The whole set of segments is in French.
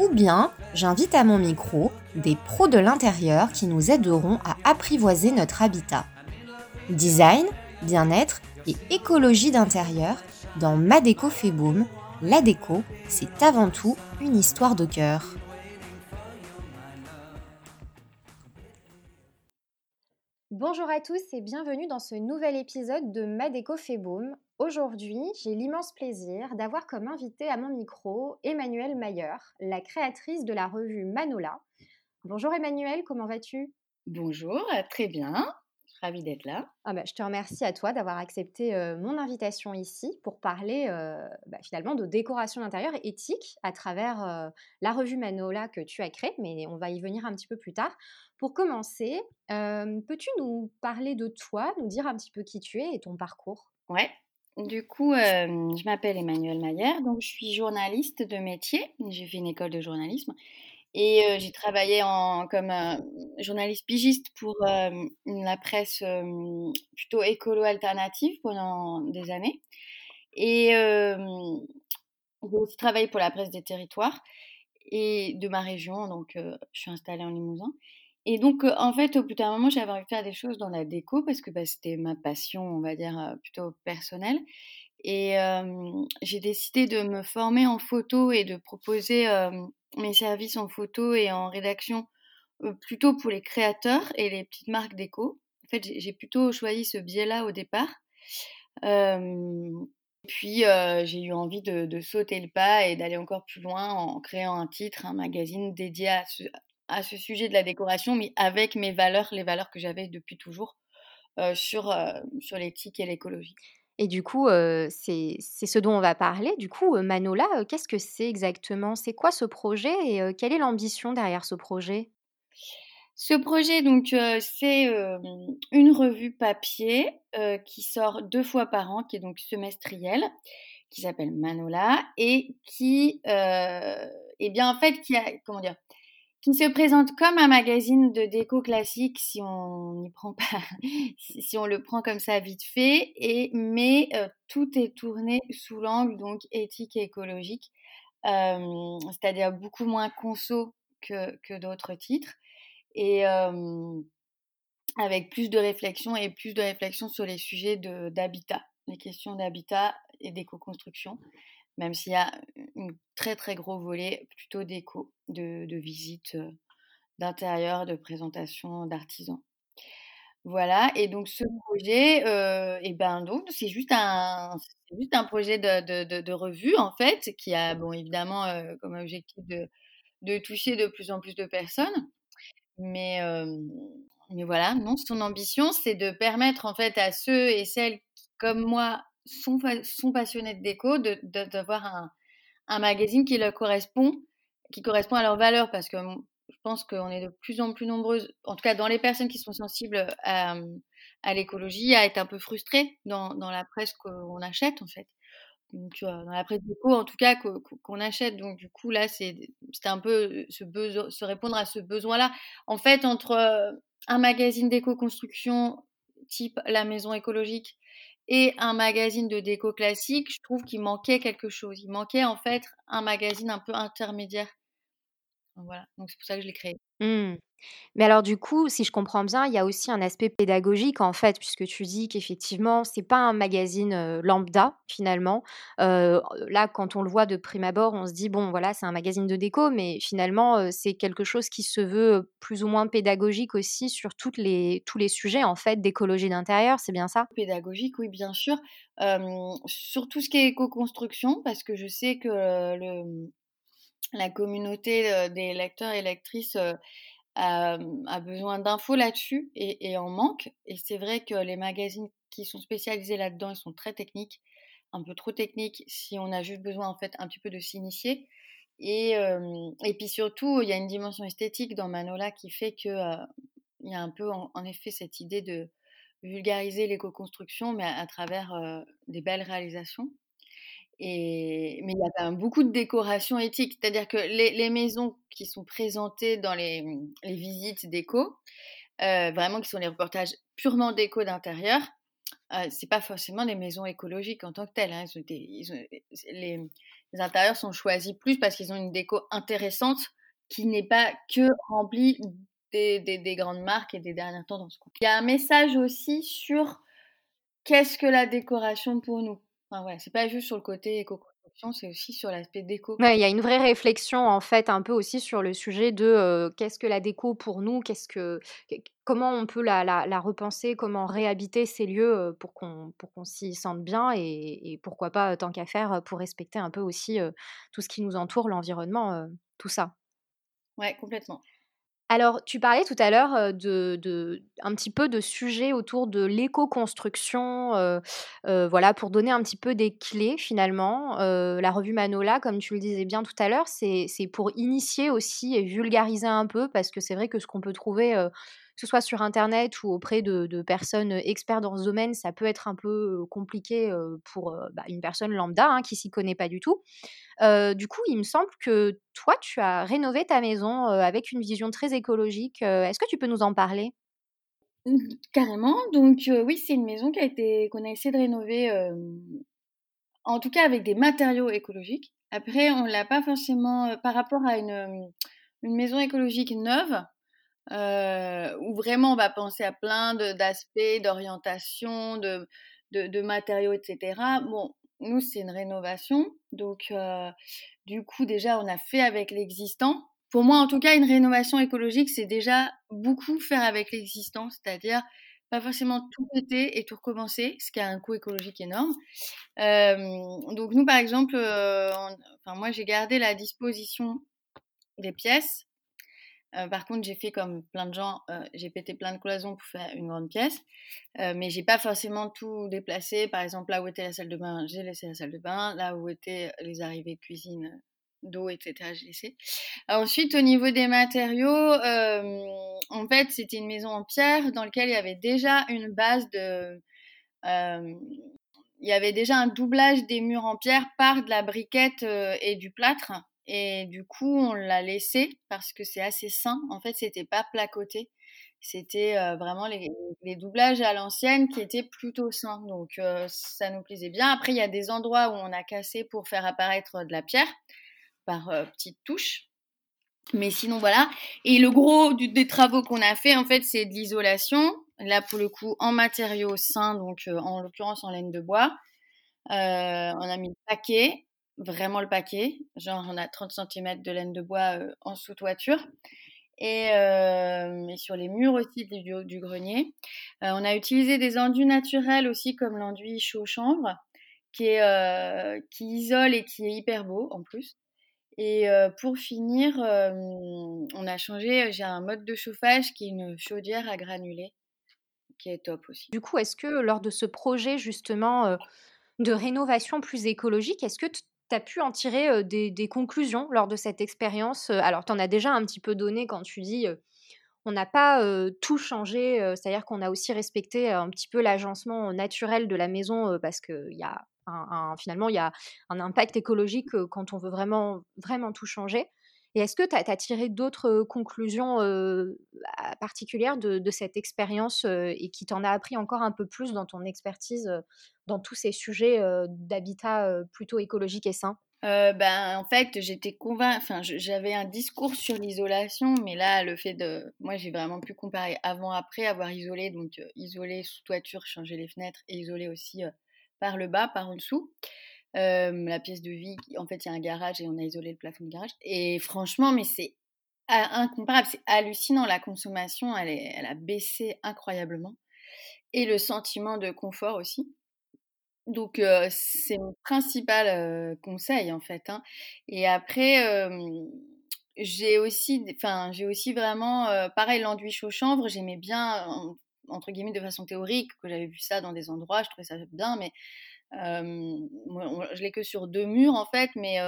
Ou bien, j'invite à mon micro des pros de l'intérieur qui nous aideront à apprivoiser notre habitat. Design, bien-être et écologie d'intérieur dans Ma déco fait. La déco, c'est avant tout une histoire de cœur. Bonjour à tous et bienvenue dans ce nouvel épisode de Ma déco. Aujourd'hui, j'ai l'immense plaisir d'avoir comme invité à mon micro Emmanuelle Mayer, la créatrice de la revue Manola. Bonjour Emmanuelle, comment vas-tu? Bonjour, très bien. Ravie d'être là. Ah bah, je te remercie à toi d'avoir accepté mon invitation ici pour parler bah, finalement de décoration d'intérieur éthique à travers la revue Manola que tu as créée, mais on va y venir un petit peu plus tard. Pour commencer, peux-tu nous parler de toi, nous dire un petit peu qui tu es et ton parcours? Ouais. Du coup, je m'appelle Emmanuelle Maillère, donc je suis journaliste de métier. J'ai fait une école de journalisme et j'ai travaillé en, comme journaliste pigiste pour la presse plutôt écolo-alternative pendant des années. Et j'ai aussi travaillé pour la presse des territoires et de ma région, donc je suis installée en Limousin. Et donc, en fait, au bout d'un moment, j'avais envie de faire des choses dans la déco parce que bah, c'était ma passion, on va dire, plutôt personnelle. Et j'ai décidé de me former en photo et de proposer mes services en photo et en rédaction plutôt pour les créateurs et les petites marques déco. En fait, j'ai plutôt choisi ce biais-là au départ. puis, j'ai eu envie de, sauter le pas et d'aller encore plus loin en créant un titre, un magazine dédié à ce, à ce sujet de la décoration, mais avec mes valeurs, les valeurs que j'avais depuis toujours sur, sur l'éthique et l'écologie. Et du coup, c'est ce dont on va parler. Du coup, Manola, qu'est-ce que c'est exactement? C'est quoi ce projet et quelle est l'ambition derrière ce projet? Ce projet, donc, c'est une revue papier qui sort deux fois par an, qui est donc semestrielle, qui s'appelle Manola et qui, eh bien, en fait, qui a, comment dire, qui se présente comme un magazine de déco classique si on y prend pas, si on le prend comme ça vite fait, et mais euh, tout est tourné sous l'angle donc éthique et écologique, euh, c'est-à-dire beaucoup moins conso que, que d'autres titres, et euh, avec plus de réflexion et plus de réflexion sur les sujets d'habitat, les questions d'habitat et d'éco-construction même s'il y a un très très gros volet plutôt d'écho, de, de visite d'intérieur, de présentation d'artisans. Voilà, et donc ce projet, et ben c'est juste un, projet de, revue en fait, qui a bon évidemment comme objectif de, de toucher de plus en plus de personnes, mais mais voilà, non, son ambition c'est de permettre en fait à ceux et celles qui, comme moi, sont, passionnés de déco, d'avoir un, un, magazine qui leur correspond, qui correspond à leurs valeurs, parce que je pense qu'on est de plus en plus nombreuses, en tout cas dans les personnes qui sont sensibles à, l'écologie, à être un peu frustrées dans, dans la presse qu'on achète en fait. Donc, dans la presse déco, en tout cas, qu'on achète. Donc, du coup, là, c'est un peu se, se répondre à ce besoin-là. En fait, entre un magazine d'éco-construction type La Maison écologique et un magazine de déco classique, je trouve qu'il manquait quelque chose. Il manquait en fait un magazine un peu intermédiaire. Voilà, donc c'est pour ça que je l'ai créé. Mmh. Mais alors du coup, si je comprends bien, il y a aussi un aspect pédagogique en fait, puisque tu dis qu'effectivement, c'est pas un magazine lambda finalement. là, quand on le voit de prime abord, on se dit bon, voilà, c'est un magazine de déco, mais finalement, c'est quelque chose qui se veut plus ou moins pédagogique aussi sur les, tous les sujets en fait d'écologie d'intérieur, c'est bien ça? Pédagogique, oui, bien sûr. sur tout ce qui est éco-construction, parce que je sais que le, la communauté des lecteurs et lectrices a, besoin d'infos là-dessus et, en manque. Et c'est vrai que les magazines qui sont spécialisés là-dedans, sont très techniques, un peu trop techniques si on a juste besoin en fait un petit peu de s'initier. Et, puis surtout, il y a une dimension esthétique dans Manola qui fait que il y a un peu en, effet cette idée de vulgariser l'éco-construction, mais à, travers des belles réalisations. Mais il y a quand même beaucoup de décoration éthique, c'est-à-dire que les, maisons qui sont présentées dans les, visites déco, vraiment qui sont les reportages purement déco d'intérieur, euh, c'est pas forcément des maisons écologiques en tant que telles. Hein. les, intérieurs sont choisis plus parce qu'ils ont une déco intéressante qui n'est pas que remplie des, des, grandes marques et des dernières tendances. Il y a un message aussi sur qu'est-ce que la décoration pour nous. Enfin, ouais, c'est pas juste sur le côté éco c'est aussi sur l'aspect déco. il y a une vraie réflexion en fait un peu aussi sur le sujet de qu'est-ce que la déco pour nous, qu'est-ce que comment on peut la, la, repenser, comment réhabiter ces lieux pour qu'on pour qu'on s'y sente bien et, pourquoi pas tant qu'à faire pour respecter un peu aussi tout ce qui nous entoure, l'environnement, tout ça. Ouais, complètement. Alors, tu parlais tout à l'heure de, un petit peu de sujets autour de l'éco-construction, voilà, pour donner un petit peu des clés finalement. la revue Manola, comme tu le disais bien tout à l'heure, c'est pour initier aussi et vulgariser un peu, parce que c'est vrai que ce qu'on peut trouver, ce soit sur Internet ou auprès de, personnes experts dans ce domaine, ça peut être un peu compliqué pour bah, une personne lambda hein, qui s'y connaît pas du tout. du coup, il me semble que toi, tu as rénové ta maison avec une vision très écologique. Est-ce que tu peux nous en parler? Mmh, Carrément. Donc oui, c'est une maison qui a été qu'on a essayé de rénover, en tout cas avec des matériaux écologiques. Après, on l'a pas forcément par rapport à une maison écologique neuve euh, où vraiment on va penser à plein d'aspects, d'orientation, de, matériaux, etc. Bon, nous, c'est une rénovation. Donc, euh, du coup, déjà, on a fait avec l'existant. Pour moi, en tout cas, une rénovation écologique, c'est déjà beaucoup faire avec l'existant, c'est-à-dire pas forcément tout péter et tout recommencer, ce qui a un coût écologique énorme. Euh, donc nous, par exemple, euh, enfin, moi, j'ai gardé la disposition des pièces euh, par contre, j'ai fait comme plein de gens, euh, j'ai pété plein de cloisons pour faire une grande pièce, euh, mais j'ai pas forcément tout déplacé. Par exemple, là où était la salle de bain, j'ai laissé la salle de bain. Là où étaient les arrivées de cuisine, d'eau, etc., j'ai laissé. Ensuite, au niveau des matériaux, en fait, c'était une maison en pierre dans laquelle il y avait déjà une base de il y avait déjà un doublage des murs en pierre par de la briquette et du plâtre. Et du coup, on l'a laissé parce que c'est assez sain. En fait, c'était pas placoté. C'était vraiment les, doublages à l'ancienne qui étaient plutôt sains. Donc, ça nous plaisait bien. Après, il y a des endroits où on a cassé pour faire apparaître de la pierre par petites touches. Mais sinon, voilà. Et le gros des travaux qu'on a fait, en fait, c'est de l'isolation. Là, pour le coup, en matériaux sains, donc en l'occurrence en laine de bois. on a mis le paquet vraiment le paquet. Genre, on a 30 cm de laine de bois euh, en sous-toiture. Et, euh, sur les murs aussi du, du grenier. Euh, on a utilisé des enduits naturels aussi, comme l'enduit chaud-chambre, qui, est, qui isole et qui est hyper beau en plus. Et pour finir, on a changé, j'ai un mode de chauffage qui est une chaudière à granulés, qui est top aussi. Du coup, est-ce que lors de ce projet justement de rénovation plus écologique, est-ce que tu as pu en tirer des, conclusions lors de cette expérience Alors, tu en as déjà un petit peu donné quand tu dis on n'a pas tout changé, c'est-à-dire qu'on a aussi respecté un petit peu l'agencement naturel de la maison parce qu'il y a finalement un impact écologique quand on veut vraiment, vraiment tout changer. Et est-ce que tu as, tiré d'autres conclusions particulières de, cette expérience et qui t'en a appris encore un peu plus dans ton expertise dans tous ces sujets d'habitat plutôt écologique et sain? Ben, en fait, j'étais convaincue, enfin, j'avais un discours sur l'isolation, mais là, le fait de. Moi, j'ai vraiment pu comparer avant-après, avoir isolé, donc isolé sous toiture, changer les fenêtres et isolé aussi par le bas, par en dessous la pièce de vie, en fait, il y a un garage et on a isolé le plafond de garage. Et franchement, mais c'est incomparable, c'est hallucinant. La consommation, elle, est, elle a baissé incroyablement. Et le sentiment de confort aussi. Donc, c'est mon principal conseil, en fait. Hein. Et après, j'ai aussi, j'ai aussi vraiment, pareil, l'enduit chaud-chanvre, j'aimais bien, entre guillemets, de façon théorique, que j'avais vu ça dans des endroits, je trouvais ça bien, mais je l'ai que sur deux murs en fait, mais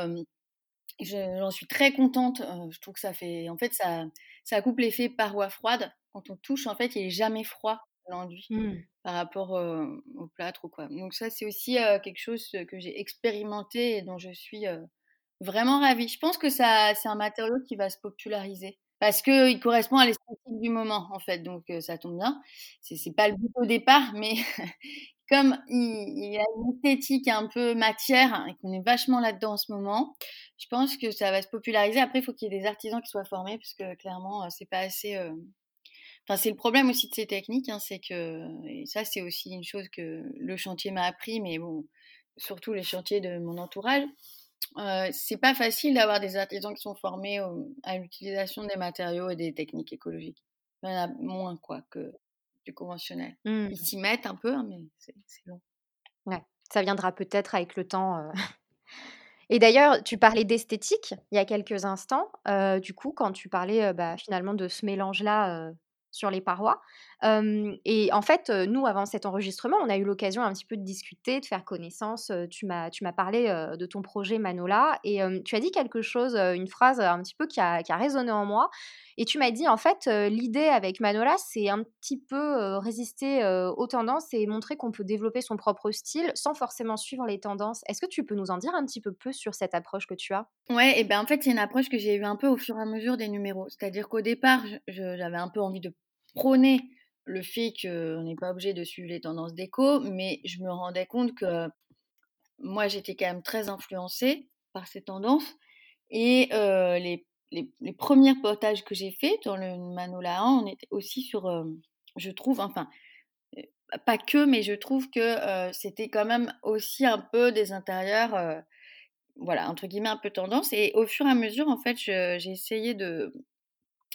j'en suis très contente. je trouve que ça fait, en fait, ça, ça coupe l'effet paroi froide. Quand on touche, en fait, il est jamais froid l'enduit mmh. par rapport au plâtre ou quoi. Donc ça, c'est aussi quelque chose que j'ai expérimenté et dont je suis vraiment ravie. Je pense que ça, c'est un matériau qui va se populariser parce qu'il correspond à l'esthétique du moment, en fait. Donc, ça tombe bien. C'est, c'est pas le but au départ, mais comme il, y a une esthétique un peu matière hein, et qu'on est vachement là-dedans en ce moment, je pense que ça va se populariser. Après, il faut qu'il y ait des artisans qui soient formés, parce que clairement, c'est pas assez. Enfin, c'est le problème aussi de ces techniques, hein, c'est que, et ça, c'est aussi une chose que le chantier m'a appris, mais bon, surtout les chantiers de mon entourage, euh, c'est pas facile d'avoir des artisans qui sont formés à l'utilisation des matériaux et des techniques écologiques. Il y en a moins quoi que du conventionnel. Mmh. Ils s'y mettent un peu, hein, mais c'est long. Ouais, ça viendra peut-être avec le temps. Euh. Et d'ailleurs, tu parlais d'esthétique il y a quelques instants. Euh, du coup, quand tu parlais bah, finalement de ce mélange-là sur les parois. Et en fait, nous, avant cet enregistrement, on a eu l'occasion un petit peu de discuter, de faire connaissance. tu m'as, tu m'as parlé de ton projet Manola et tu as dit quelque chose, une phrase un petit peu qui a, qui a résonné en moi. Et tu m'as dit, en fait, l'idée avec Manola, c'est un petit peu résister aux tendances et montrer qu'on peut développer son propre style sans forcément suivre les tendances. Est-ce que tu peux nous en dire un petit peu plus sur cette approche que tu as? Ouais, et ben en fait, c'est une approche que j'ai eue un peu au fur et à mesure des numéros. C'est-à-dire qu'au départ, j'avais un peu envie de prôner le fait qu'on n'est pas obligé de suivre les tendances déco, mais je me rendais compte que moi, j'étais quand même très influencée par ces tendances. Et les, les, premiers potages que j'ai faits dans le Manola on était aussi sur, je trouve, enfin, pas que, mais je trouve que c'était quand même aussi un peu des intérieurs, voilà, entre guillemets, un peu tendance. Et au fur et à mesure, en fait, j'ai essayé de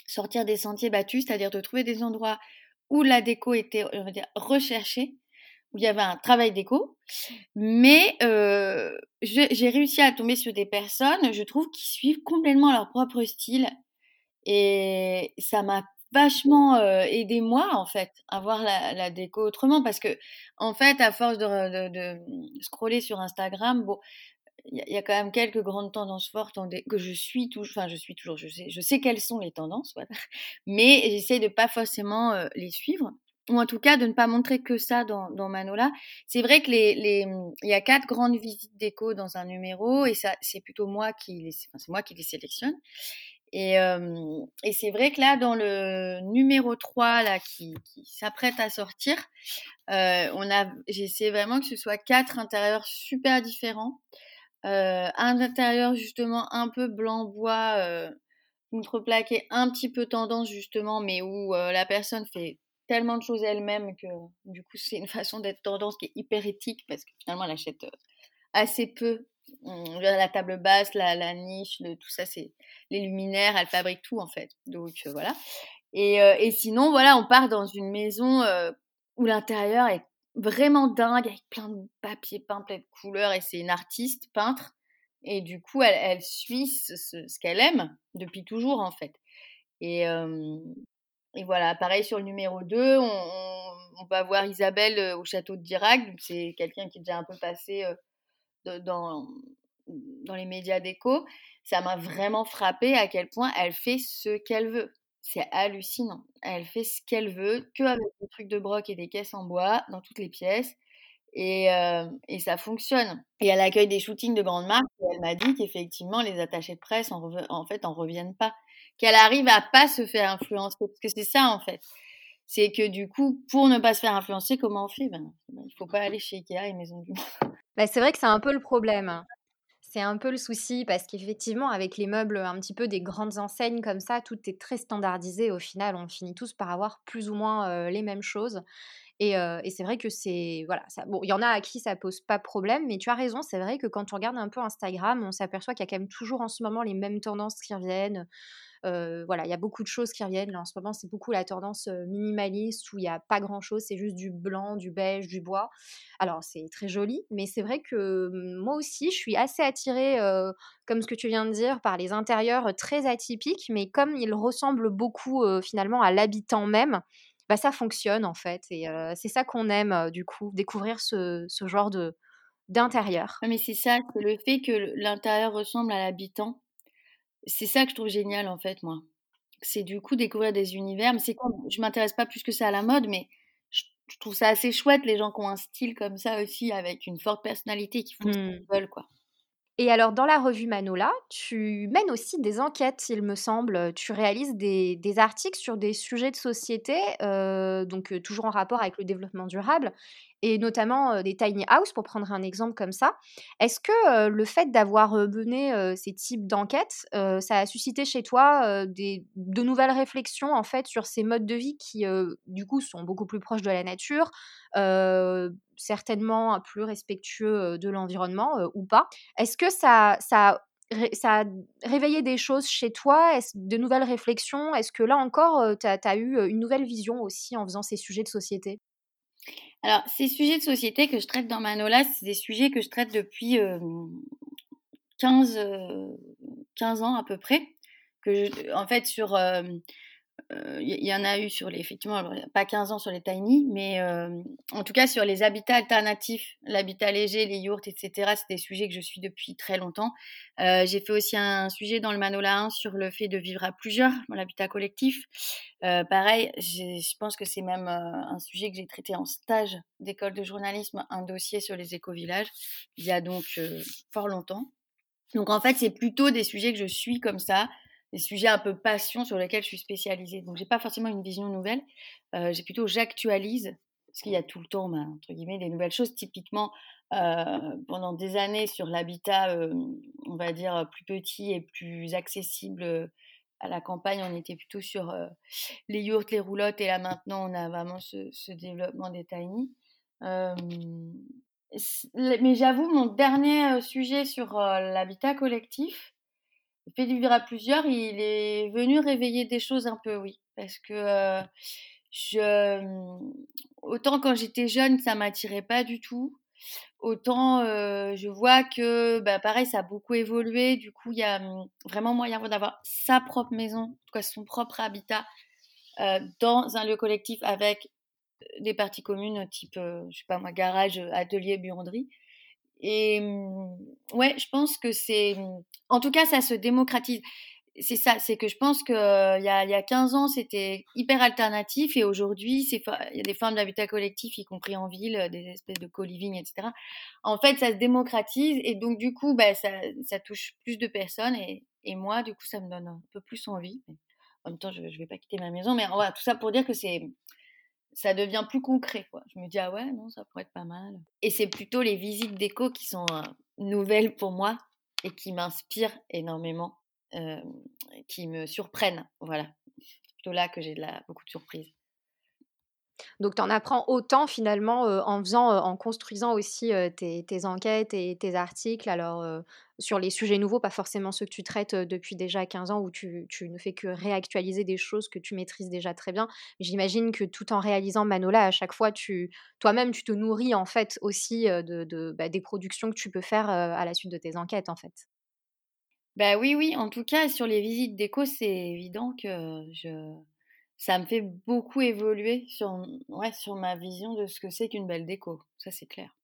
sortir des sentiers battus, c'est-à-dire de trouver des endroits où la déco était, on va dire, recherchée, où il y avait un travail déco. Mais euh, j'ai réussi à tomber sur des personnes, je trouve, qui suivent complètement leur propre style. Et ça m'a vachement euh, aidé moi en fait à voir la, déco autrement parce que en fait à force de, de, de scroller sur Instagram bon il y, a quand même quelques grandes tendances fortes que je suis toujours, enfin je suis toujours, je sais, je sais quelles sont les tendances, mais j'essaie de pas forcément euh, les suivre, ou en tout cas de ne pas montrer que ça dans, dans Manola. C'est vrai que les, les, il y a quatre grandes visites déco dans un numéro, et ça, c'est plutôt moi qui les, c'est moi qui les sélectionne. Et, et c'est vrai que là, dans le numéro 3 là, qui, qui s'apprête à sortir, euh, on a, j'essaie vraiment que ce soit quatre intérieurs super différents. Euh, un intérieur justement un peu blanc bois, euh, contreplaqué, un petit peu tendance justement, mais où euh, la personne fait tellement de choses elle-même que du coup c'est une façon d'être tendance qui est hyper éthique parce que finalement elle achète assez peu. La table basse, la, niche, tout ça, c'est les luminaires, elle fabrique tout en fait. Donc voilà. Et, et, sinon, voilà, on part dans une maison où l'intérieur est vraiment dingue, avec plein de papier peint, plein de couleurs, et c'est une artiste peintre. Et du coup, elle, suit ce, qu'elle aime depuis toujours, en fait. Et, et voilà, pareil sur le numéro 2, on, on, va voir Isabelle au château de Dirac. C'est quelqu'un qui est déjà un peu passé dans, dans les médias d'écho. Ça m'a vraiment frappé à quel point elle fait ce qu'elle veut. C'est hallucinant. Elle fait ce qu'elle veut, que avec des trucs de broc et des caisses en bois dans toutes les pièces. Et, et ça fonctionne. Et elle accueille des shootings de grandes marques. Elle m'a dit qu'effectivement, les attachés de presse, en, fait, en reviennent pas. Qu'elle arrive à pas se faire influencer. Parce que c'est ça, en fait. C'est que du coup, pour ne pas se faire influencer, comment on fait? Ben, Il faut pas aller chez Ikea et Maison du Monde. Bah, c'est vrai que c'est un peu le problème. C'est un peu le souci parce qu'effectivement, avec les meubles un petit peu des grandes enseignes comme ça, tout est très standardisé. Au final, on finit tous par avoir plus ou moins les mêmes choses. Et, c'est vrai que c'est. Voilà, bon, il y en a à qui ça pose pas problème, mais tu as raison, c'est vrai que quand on regarde un peu Instagram, on s'aperçoit qu'il y a quand même toujours en ce moment les mêmes tendances qui reviennent. Voilà, il y a beaucoup de choses qui reviennent. En ce moment, c'est beaucoup la tendance minimaliste où il n'y a pas grand-chose, c'est juste du blanc, du beige, du bois. Alors, c'est très joli, mais c'est vrai que mmh, moi aussi, je suis assez attirée, comme ce que tu viens de dire, par les intérieurs très atypiques, mais comme ils ressemblent beaucoup finalement à l'habitant même, bah, ça fonctionne en fait. Et c'est ça qu'on aime, du coup, découvrir ce, ce genre de d'intérieur. mais c'est ça, c'est le fait que l'intérieur ressemble à l'habitant c'est ça que je trouve génial en fait, moi. C'est du coup découvrir des univers. Mais c'est comme, je m'intéresse pas plus que ça à la mode, mais je, trouve ça assez chouette les gens qui ont un style comme ça aussi, avec une forte personnalité qui font ce qu'ils mmh. veulent, quoi. Et alors, dans la revue Manola, tu mènes aussi des enquêtes, il me semble. Tu réalises des, articles sur des sujets de société, euh, donc euh, toujours en rapport avec le développement durable, et notamment des tiny house, pour prendre un exemple comme ça. Est-ce que le fait d'avoir mené ces types d'enquêtes, ça a suscité chez toi des, de nouvelles réflexions en fait sur ces modes de vie qui, du coup, sont beaucoup plus proches de la nature, certainement plus respectueux de l'environnement ou pas? Est-ce que ça, ça ça a réveillé des choses chez toi, de nouvelles réflexions? Est-ce que là encore, tu as, eu une nouvelle vision aussi en faisant ces sujets de société? Alors, ces sujets de société que je traite dans Manola, c'est des sujets que je traite depuis 15, euh, 15 ans à peu près. En fait, sur il euh, y, en a eu sur les, effectivement, pas 15 ans sur les tiny, mais euh, en tout cas sur les habitats alternatifs, l'habitat léger, les yurts, etc. C'est des sujets que je suis depuis très longtemps. Euh, j'ai fait aussi un sujet dans le Manola 1 sur le fait de vivre à plusieurs, l'habitat collectif. pareil, je pense que c'est même un sujet que j'ai traité en stage d'école de journalisme, un dossier sur les éco-villages, il y a donc fort longtemps. Donc en fait, c'est plutôt des sujets que je suis comme ça, des sujets un peu passion sur lesquels je suis spécialisée. Donc, j'ai pas forcément une vision nouvelle. Euh, j'ai plutôt j'actualise parce qu'il y a tout le temps, bah, entre guillemets, des nouvelles choses. Typiquement, euh, pendant des années sur l'habitat, euh, on va dire plus petit et plus accessible à la campagne, on était plutôt sur les yurts, les roulottes, et là maintenant, on a vraiment ce, développement des tiny. mais j'avoue, mon dernier sujet sur l'habitat collectif, le fait de vivre à plusieurs, il est venu réveiller des choses un peu, oui. Parce que euh, je, autant quand j'étais jeune, ça m'attirait pas du tout. Autant euh, je vois que, bah, pareil, ça a beaucoup évolué. Du coup, il y a mmh, vraiment moyen d'avoir sa propre maison, en tout cas son propre habitat, euh, dans un lieu collectif avec des parties communes, type, je sais pas moi, garage, atelier, buanderie. Et mmh, ouais, je pense que c'est. Mmh, en tout cas, ça se démocratise. C'est ça, c'est que je pense qu'il y a, y a 15 ans, c'était hyper alternatif et aujourd'hui, il y a des formes d'habitat collectif, y compris en ville, des espèces de co-living, etc. En fait, ça se démocratise et donc, du coup, bah, ça, ça touche plus de personnes et, et, moi, du coup, ça me donne un peu plus envie. En même temps, je ne vais pas quitter ma maison, mais voilà, tout ça pour dire que c'est ça devient plus concret. Quoi. Je me dis, ah ouais, non, ça pourrait être pas mal. Et c'est plutôt les visites d'écho qui sont euh, nouvelles pour moi et qui m'inspirent énormément, euh, qui me surprennent. Voilà. C'est plutôt là que j'ai beaucoup de surprises. Donc tu en apprends autant finalement en faisant, en construisant aussi tes, enquêtes et tes articles. Alors sur les sujets nouveaux, pas forcément ceux que tu traites depuis déjà 15 ans où tu, ne fais que réactualiser des choses que tu maîtrises déjà très bien. J'imagine que tout en réalisant Manola, à chaque fois, tu, toi-même, tu te nourris en fait aussi de, bah, des productions que tu peux faire à la suite de tes enquêtes en fait. Bah oui, oui. En tout cas, sur les visites d'écho, c'est évident que je ça me fait beaucoup évoluer sur, ma vision de ce que c'est qu'une belle déco. Ça, c'est clair.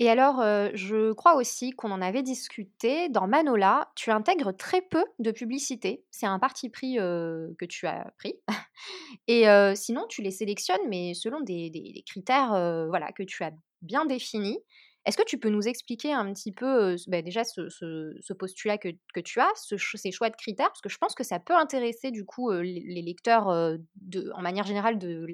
Et alors, je crois aussi qu'on en avait discuté. Dans Manola, tu intègres très peu de publicité. C'est un parti pris que tu as pris. Et sinon, tu les sélectionnes, mais selon des, des critères voilà, que tu as bien définis. Est-ce que tu peux nous expliquer un petit peu bah, déjà ce, postulat que, tu as, ces choix de critères? Parce que je pense que ça peut intéresser du coup les, lecteurs de, en manière générale de,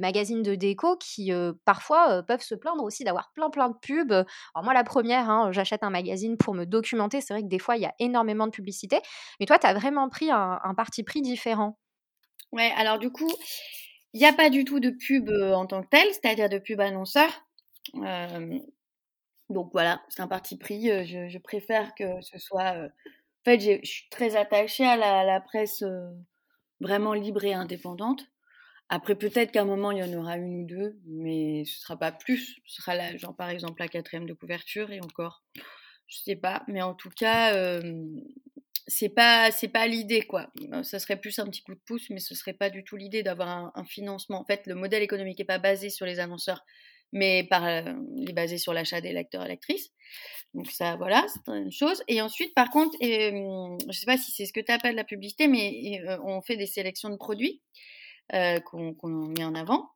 magazines de déco qui parfois peuvent se plaindre aussi d'avoir plein plein de pubs. Alors moi la première, hein, j'achète un magazine pour me documenter. C'est vrai que des fois il y a énormément de publicité. Mais toi, tu as vraiment pris un, parti pris différent. Ouais, alors du coup, il n'y a pas du tout de pub en tant que telle, c'est-à-dire de pub annonceur. Donc voilà, c'est un parti pris. Je, préfère que ce soit. En fait, je suis très attachée à la, presse vraiment libre et indépendante. Après, peut-être qu'à un moment, il y en aura une ou deux, mais ce sera pas plus. Ce sera là, genre par exemple la quatrième de couverture et encore, je sais pas. Mais en tout cas, c'est pas c'est pas l'idée quoi. Ça serait plus un petit coup de pouce, mais ce serait pas du tout l'idée d'avoir un, un, financement. En fait, le modèle économique est pas basé sur les annonceurs mais par, il est basé sur l'achat des lecteurs et lectrices. Donc ça, voilà, c'est une chose. Et ensuite, par contre, je ne sais pas si c'est ce que tu appelles la publicité, mais on fait des sélections de produits qu'on met en avant.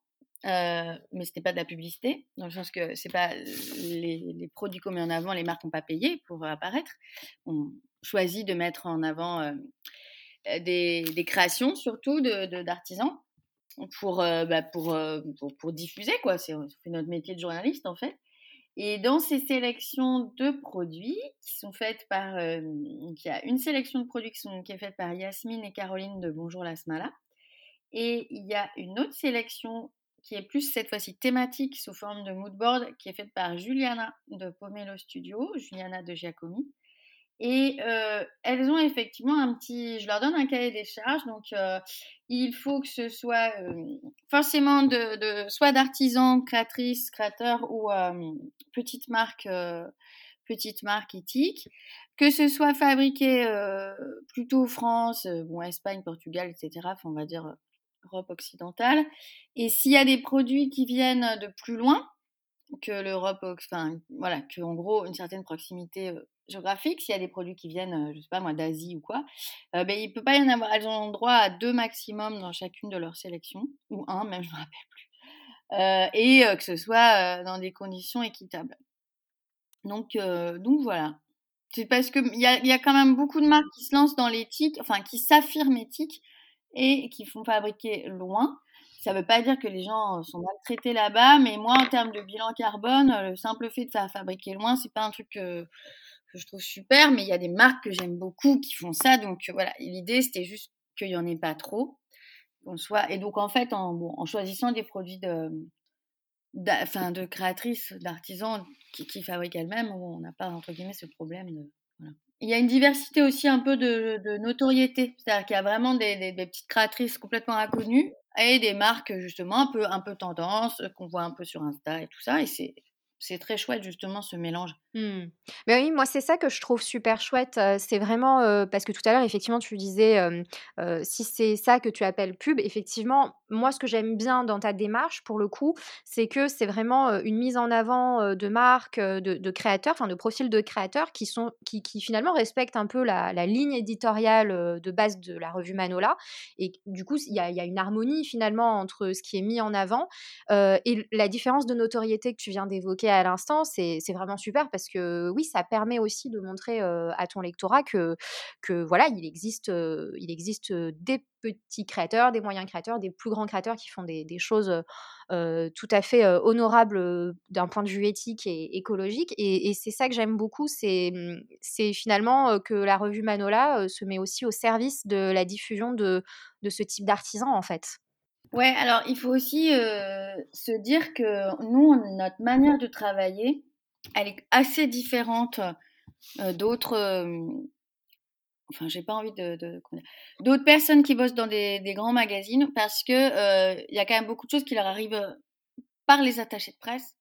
Euh, mais c'était pas de la publicité, dans le sens que c'est pas les, les produits qu'on met en avant, les marques n'ont pas payé pour apparaître. On choisit de mettre en avant des, créations, surtout d'artisans, de, pour, bah, pour, pour, pour, diffuser, quoi. C'est notre métier de journaliste, en fait. Et dans ces sélections de produits qui sont faites par, euh, il y a une sélection de produits qui est faite par Yasmine et Caroline de Bonjour la Smala. Et il y a une autre sélection qui est plus cette fois-ci thématique sous forme de moodboard qui est faite par Juliana de Pomelo Studio, Juliana de Giacomi. Et elles ont effectivement un petit, je leur donne un cahier des charges, donc il faut que ce soit forcément de, de soit d'artisans, créatrices, créateurs ou petites marques, petites marques éthiques, que ce soit fabriqué plutôt France, bon Espagne, Portugal, etc. Enfin, on va dire Europe occidentale. Et s'il y a des produits qui viennent de plus loin que l'Europe, enfin voilà, que en gros une certaine proximité géographique, s'il y a des produits qui viennent, je sais pas moi, d'Asie ou quoi, euh, ben, il peut pas y en avoir. Elles ont droit à deux maximum dans chacune de leurs sélections, ou un même, je me rappelle plus. Euh, et que ce soit dans des conditions équitables. Donc, donc voilà. C'est parce qu'il y a, y a quand même beaucoup de marques qui se lancent dans l'éthique, enfin qui s'affirment éthiques et qui font fabriquer loin. Ça ne veut pas dire que les gens sont maltraités là-bas, mais moi, en termes de bilan carbone, le simple fait de faire fabriquer loin, c'est pas un truc je trouve super, mais il y a des marques que j'aime beaucoup qui font ça. Donc voilà, l'idée c'était juste qu'il n'y en ait pas trop. Qu'on soit... Et donc en fait, en, choisissant des produits de, enfin, de créatrices, d'artisans qui, fabriquent elles-mêmes, on n'a pas entre guillemets ce problème. Il y a une diversité aussi un peu de, notoriété, c'est-à-dire qu'il y a vraiment des, des, petites créatrices complètement inconnues et des marques justement un peu un peu tendance qu'on voit un peu sur Insta et tout ça, et c'est très chouette justement ce mélange. Mmh. Mais oui, moi c'est ça que je trouve super chouette. c'est vraiment parce que tout à l'heure effectivement tu disais si c'est ça que tu appelles pub, effectivement moi ce que j'aime bien dans ta démarche pour le coup, c'est que c'est vraiment une mise en avant de marques, de, créateurs, enfin de profils de créateurs qui sont qui, finalement respectent un peu la, ligne éditoriale de base de la revue Manola. Et du coup il y a, une harmonie finalement entre ce qui est mis en avant et la différence de notoriété que tu viens d'évoquer à l'instant, c'est vraiment super parce que oui, ça permet aussi de montrer à ton lectorat que, que voilà, il existe, il existe des petits créateurs, des moyens créateurs, des plus grands créateurs qui font des, choses tout à fait honorables d'un point de vue éthique et écologique. Et, c'est ça que j'aime beaucoup, c'est mmh, finalement que la revue Manola se met aussi au service de la diffusion de, de ce type d'artisans en fait. Ouais, alors il faut aussi se dire que nous, notre manière de travailler, elle est assez différente d'autres. enfin, j'ai pas envie de, d'autres personnes qui bossent dans des, grands magazines parce que il y a quand même beaucoup de choses qui leur arrivent par les attachés de presse.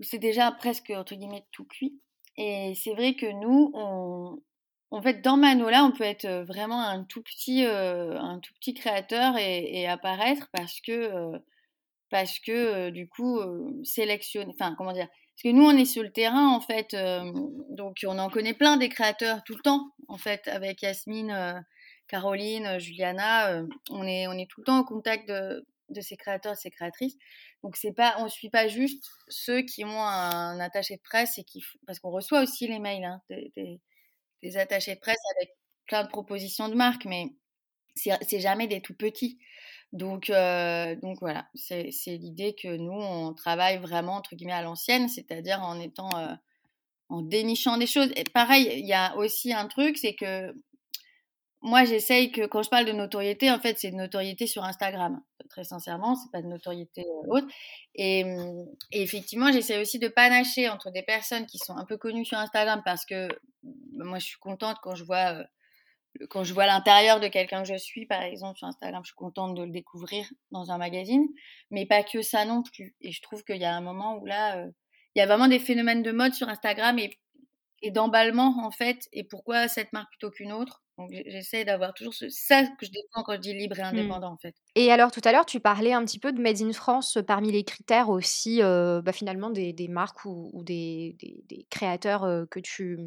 C'est déjà presque entre guillemets tout cuit. Et c'est vrai que nous, on, en fait, dans Manola, on peut être vraiment un tout petit, un tout petit créateur et, apparaître parce que, parce que du coup, sélectionner, enfin, comment dire, parce que nous, on est sur le terrain, en fait, donc on en connaît plein des créateurs tout le temps, en fait, avec Yasmine, Caroline, Juliana, on, est, on est tout le temps en contact de, ces créateurs, de ces créatrices. Donc c'est pas, on suit pas juste ceux qui ont un, attaché de presse parce qu'on reçoit aussi les mails hein, des, des attachés de presse avec plein de propositions de marques, mais c'est jamais des tout petits. Donc, euh, donc voilà, c'est l'idée que nous, on travaille vraiment, entre guillemets, à l'ancienne, c'est-à-dire en étant, euh, en dénichant des choses. Et pareil, il y a aussi un truc, c'est que moi, j'essaye que quand je parle de notoriété, en fait, c'est de notoriété sur Instagram. Très sincèrement, c'est pas de notoriété euh, autre. Et, mmh, et effectivement, j'essaie aussi de panacher entre des personnes qui sont un peu connues sur Instagram parce que bah, moi, je suis contente quand je vois euh, quand je vois l'intérieur de quelqu'un que je suis, par exemple sur Instagram, je suis contente de le découvrir dans un magazine, mais pas que ça non plus. Et je trouve qu'il y a un moment où là, euh, il y a vraiment des phénomènes de mode sur Instagram et, et d'emballement en fait. Et pourquoi cette marque plutôt qu'une autre? Donc j'essaie d'avoir toujours ce, ça que je défends quand je dis libre et mmh. indépendant en fait. Et alors tout à l'heure, tu parlais un petit peu de Made in France parmi les critères aussi, bah, finalement des marques ou des créateurs, que tu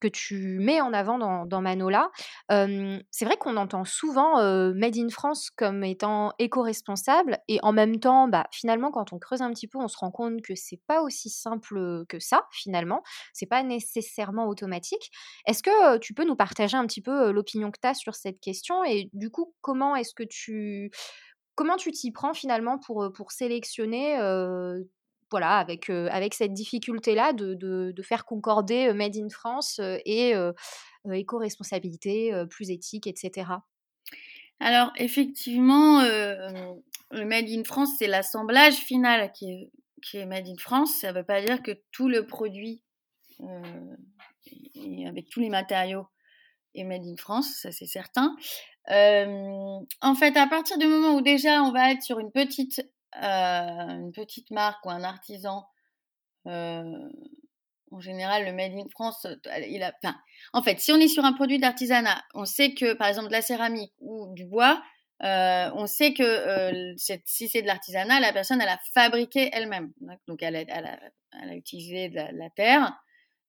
que tu mets en avant dans dans Manola. c'est vrai qu'on entend souvent, Made in France comme étant éco-responsable et en même temps, bah, finalement quand on creuse un petit peu, on se rend compte que c'est pas aussi simple, que ça finalement. C'est pas nécessairement automatique. Est-ce que, tu peux nous partager un petit peu, l'opinion que tu as sur cette question et du coup, comment est-ce que tu comment tu t'y prends finalement pour, pour sélectionner, voilà, avec, avec cette difficulté-là de, de, faire concorder Made in France et éco-responsabilité, plus éthique, etc. Alors, effectivement, le Made in France, c'est l'assemblage final qui est, qui est Made in France. Ça ne veut pas dire que tout le produit, avec tous les matériaux, est Made in France, ça c'est certain. en fait, à partir du moment où déjà on va être sur une petite une petite marque ou un artisan, en général, le Made in France, il a, enfin, en fait, si on est sur un produit d'artisanat, on sait que, par exemple, de la céramique ou du bois, on sait que si c'est de l'artisanat, la personne, elle a fabriqué elle-même. Donc, elle a, utilisé de la, terre,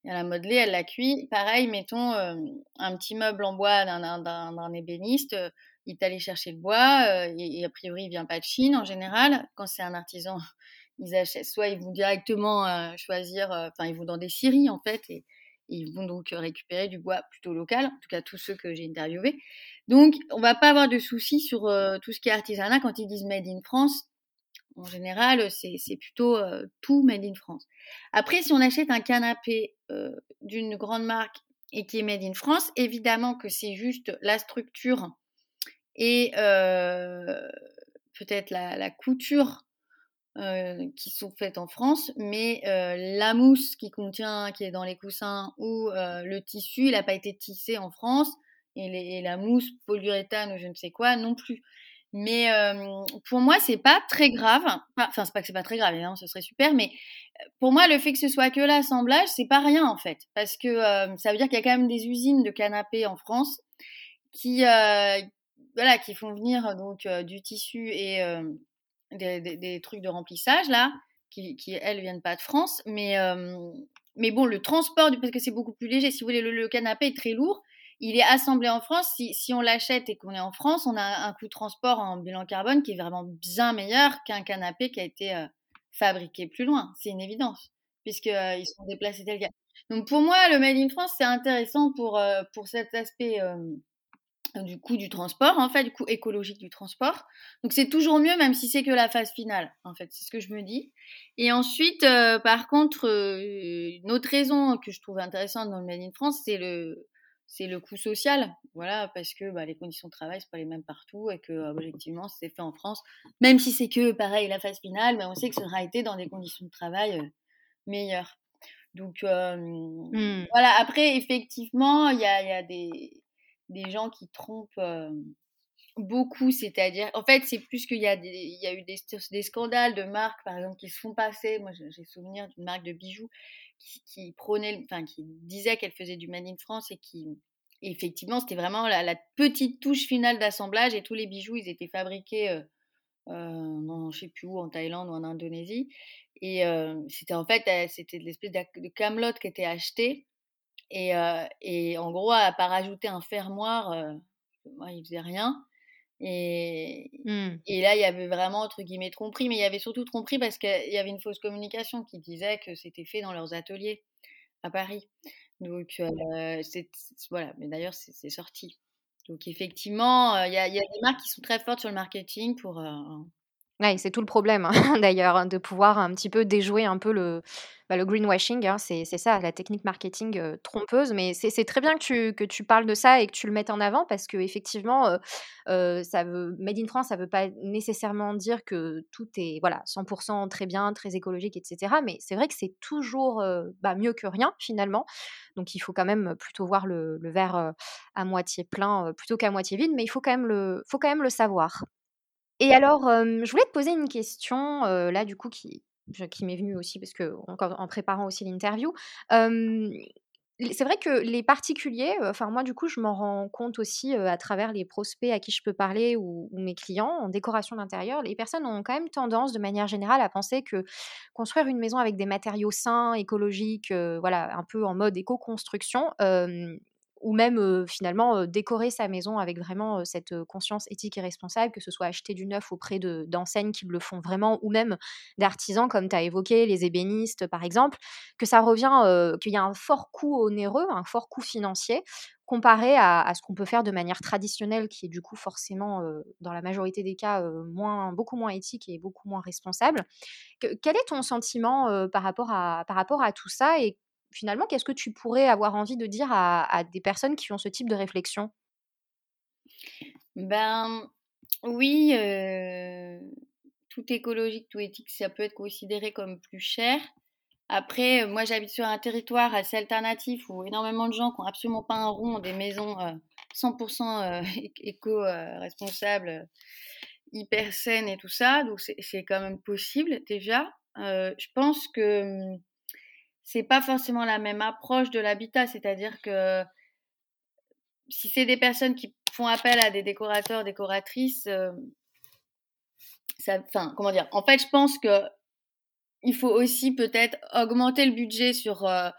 elle a modelé, elle l'a cuit. Pareil, mettons un petit meuble en bois d'un ébéniste il est allé chercher le bois euh, et, a priori il vient pas de Chine en général. Quand c'est un artisan, ils achètent, soit ils vont directement euh, choisir, euh, enfin ils vont dans des scieries en fait et, ils vont donc récupérer du bois plutôt local, en tout cas tous ceux que j'ai interviewés. Donc on va pas avoir de soucis sur tout ce qui est artisanat quand ils disent made in France. En général, c'est plutôt tout made in France. Après, si on achète un canapé d'une grande marque et qui est made in France, évidemment que c'est juste la structure et peut-être la, couture qui sont faites en France, mais la mousse qui contient, qui est dans les coussins ou le tissu, il n'a pas été tissé en France et, la mousse polyuréthane ou je ne sais quoi non plus. Mais pour moi, c'est pas très grave. Enfin, c'est pas que c'est pas très grave, évidemment, ce serait super. Mais pour moi, le fait que ce soit que l'assemblage, c'est pas rien en fait, parce que ça veut dire qu'il y a quand même des usines de canapés en France qui voilà, qui font venir donc du tissu et des, trucs de remplissage là, qui, elles viennent pas de France, mais mais bon, le transport, parce que c'est beaucoup plus léger. Si vous voulez, le, canapé est très lourd. Il est assemblé en France. Si, on l'achète et qu'on est en France, on a un coût de transport en bilan carbone qui est vraiment bien meilleur qu'un canapé qui a été fabriqué plus loin. C'est une évidence, puisqu'ils ils sont déplacés tel quel. Donc pour moi, le Made in France, c'est intéressant pour, pour cet aspect du coût du transport, en fait, du coût écologique du transport. Donc c'est toujours mieux, même si c'est que la phase finale, en fait, c'est ce que je me dis. Et ensuite, euh, par contre, euh, une autre raison que je trouve intéressante dans le Made in France, c'est le c'est le coût social, voilà, parce que bah, les conditions de travail sont pas les mêmes partout et que euh, objectivement c'est fait en France, même si c'est que pareil la phase finale, mais on sait que ça aura été dans des conditions de travail meilleures. Donc mmh. voilà. Après, effectivement, il y a, y a des des gens qui trompent beaucoup, c'est-à-dire, en fait, c'est plus qu'il y a, il y a eu des, des, scandales de marques, par exemple, qui se font passer. Moi, j'ai souvenir d'une marque de bijoux qui, qui enfin, qui disait qu'elle faisait du Made in France et qui, effectivement, c'était vraiment la, petite touche finale d'assemblage et tous les bijoux, ils étaient fabriqués, euh, euh, je sais plus où, en Thaïlande ou en Indonésie. Et c'était en fait, c'était l'espèce de camelote qui était achetée et, et en gros, à part rajouter un fermoir, euh, moi, il faisait rien. Et, mmh. et là, il y avait vraiment, entre guillemets, tromperie, mais il y avait surtout tromperie parce qu'il y avait une fausse communication qui disait que c'était fait dans leurs ateliers à Paris. Donc, c'est, voilà, mais d'ailleurs, c'est sorti. Donc, effectivement, il y, a, y, a des marques qui sont très fortes sur le marketing pour, Ouais, c'est tout le problème, hein, d'ailleurs, hein, de pouvoir un petit peu déjouer un peu le, bah, le greenwashing, hein, c'est ça, la technique marketing trompeuse. Mais c'est très bien que tu, que tu parles de ça et que tu le mettes en avant parce qu'effectivement, euh, ça veut, Made in France, ça ne veut pas nécessairement dire que tout est voilà, 100% très bien, très écologique, etc. Mais c'est vrai que c'est toujours bah, mieux que rien, finalement. Donc il faut quand même plutôt voir le, le verre à moitié plein plutôt qu'à moitié vide, mais il faut quand même le, faut quand même le savoir. Et alors, je voulais te poser une question, là, du coup, qui m'est venue aussi parce que en préparant aussi l'interview. c'est vrai que les particuliers, enfin moi du coup je m'en rends compte aussi à travers les prospects à qui je peux parler ou, mes clients en décoration d'intérieur, les personnes ont quand même tendance de manière générale à penser que construire une maison avec des matériaux sains, écologiques, voilà, un peu en mode éco-construction, ou même finalement décorer sa maison avec vraiment cette conscience éthique et responsable, que ce soit acheter du neuf auprès d'enseignes qui le font vraiment, ou même d'artisans comme tu as évoqué, les ébénistes par exemple, que ça revient, qu'il y a un fort coût onéreux, un fort coût financier comparé à, ce qu'on peut faire de manière traditionnelle, qui est du coup forcément, dans la majorité des cas, moins, beaucoup moins éthique et beaucoup moins responsable. quel est ton sentiment par, rapport à, par rapport à tout ça et finalement, qu'est-ce que tu pourrais avoir envie de dire à, des personnes qui ont ce type de réflexion? Ben oui, tout écologique, tout éthique, ça peut être considéré comme plus cher. Après, moi j'habite sur un territoire assez alternatif où énormément de gens qui n'ont absolument pas un rond, des maisons 100% éco-responsables, hyper saines et tout ça. Donc c'est quand même possible déjà. je pense que hum, c'est pas forcément la même approche de l'habitat. C'est-à-dire que si c'est des personnes qui font appel à des décorateurs, décoratrices, euh, ça, enfin, comment dire En fait, je pense que il faut aussi peut-être augmenter le budget sur euh,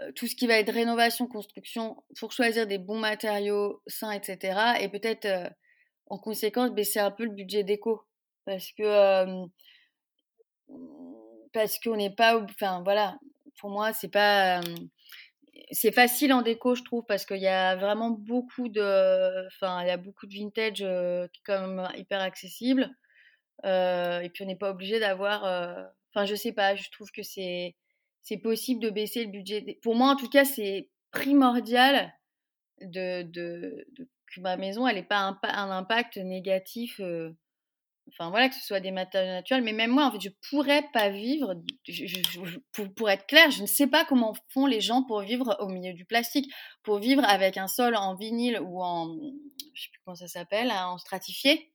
euh, tout ce qui va être rénovation, construction, pour choisir des bons matériaux sains, etc. Et peut-être, en conséquence, baisser un peu le budget déco, parce que parce qu'on n'est pas, enfin voilà, pour moi, c'est pas. c'est facile en déco, je trouve, parce qu'il y a vraiment beaucoup de. Enfin, il y a beaucoup de vintage qui est quand même hyper accessible. et puis, on n'est pas obligé d'avoir. Enfin, je sais pas, je trouve que c'est c'est possible de baisser le budget. Pour moi, en tout cas, c'est primordial que ma maison, n'ait pas un, impact négatif enfin voilà, que ce soit des matériaux naturels, mais même moi, en fait, je pourrais pas vivre, pour, être clair, je ne sais pas comment font les gens pour vivre au milieu du plastique, pour vivre avec un sol en vinyle ou en, je sais plus comment ça s'appelle, hein, en stratifié,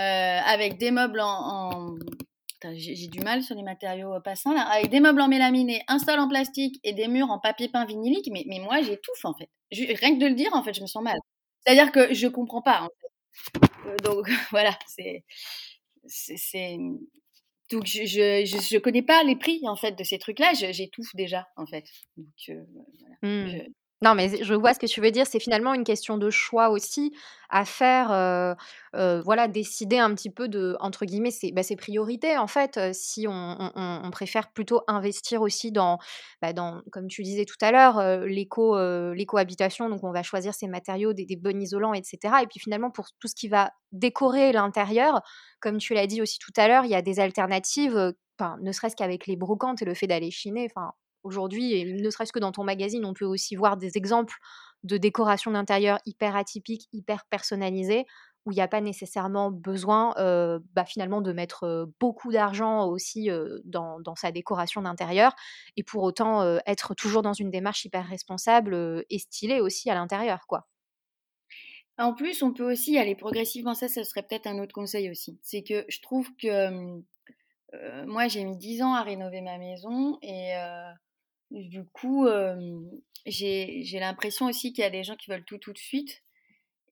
euh, avec des meubles en, j'ai du mal sur les matériaux passants là, avec des meubles en mélaminé, un sol en plastique et des murs en papier peint vinylique, mais, mais moi j'étouffe en fait. rien que de le dire, en fait, je me sens mal. C'est-à-dire que je comprends pas. Euh, donc voilà, c'est c'est donc je, je, je, connais pas les prix en fait de ces trucs-là, j'étouffe déjà en fait. Donc, euh, voilà. Mmh. Non, mais je vois ce que tu veux dire. C'est finalement une question de choix aussi à faire, voilà, décider un petit peu de, entre guillemets, ses, bah, priorités en fait. si on, préfère plutôt investir aussi dans, bah, dans comme tu disais tout à l'heure, l'éco, l'éco-habitation, donc on va choisir ses matériaux, des, des bons isolants, etc. Et puis finalement, pour tout ce qui va décorer l'intérieur, comme tu l'as dit aussi tout à l'heure, il y a des alternatives, ne serait-ce qu'avec les brocantes et le fait d'aller chiner. Enfin, aujourd'hui, ne serait-ce que dans ton magazine, on peut aussi voir des exemples de décoration d'intérieur hyper atypiques, hyper personnalisées, où il n'y a pas nécessairement besoin bah, finalement de mettre beaucoup d'argent aussi dans, sa décoration d'intérieur, et pour autant être toujours dans une démarche hyper responsable et stylée aussi à l'intérieur. quoi. En plus, on peut aussi aller progressivement, ça, ce serait peut-être un autre conseil aussi. C'est que je trouve que moi, j'ai mis 10 ans à rénover ma maison et du coup, j'ai l'impression aussi qu'il y a des gens qui veulent tout tout de suite.